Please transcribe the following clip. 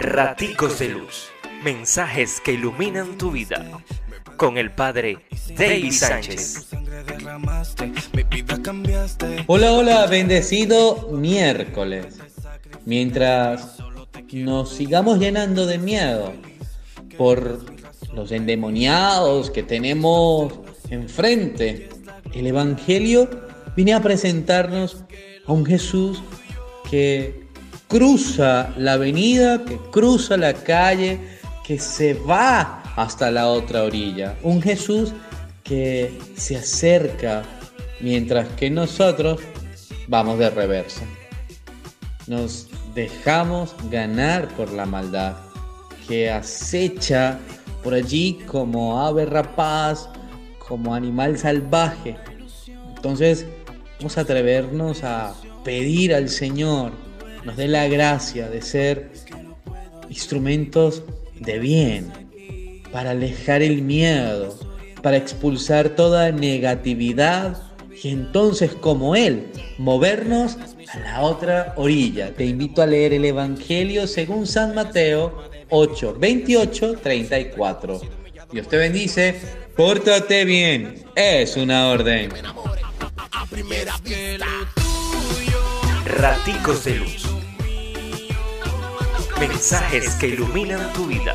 Raticos de Luz. Mensajes que iluminan tu vida. Con el Padre David Sánchez. Hola, hola, bendecido miércoles. Mientras nos sigamos llenando de miedo por los endemoniados que tenemos enfrente, el Evangelio viene a presentarnos a un Jesús que cruza la avenida, que cruza la calle, que se va hasta la otra orilla. Un Jesús que se acerca mientras que nosotros vamos de reversa. Nos dejamos ganar por la maldad que acecha por allí como ave rapaz, como animal salvaje. Entonces vamos a atrevernos a pedir al Señor nos dé la gracia de ser instrumentos de bien, para alejar el miedo, para expulsar toda negatividad y entonces como Él, movernos a la otra orilla. Te invito a leer el Evangelio según San Mateo 8, 28, 34. Dios te bendice, pórtate bien, es una orden. Raticos de Luz. Mensajes que iluminan tu vida.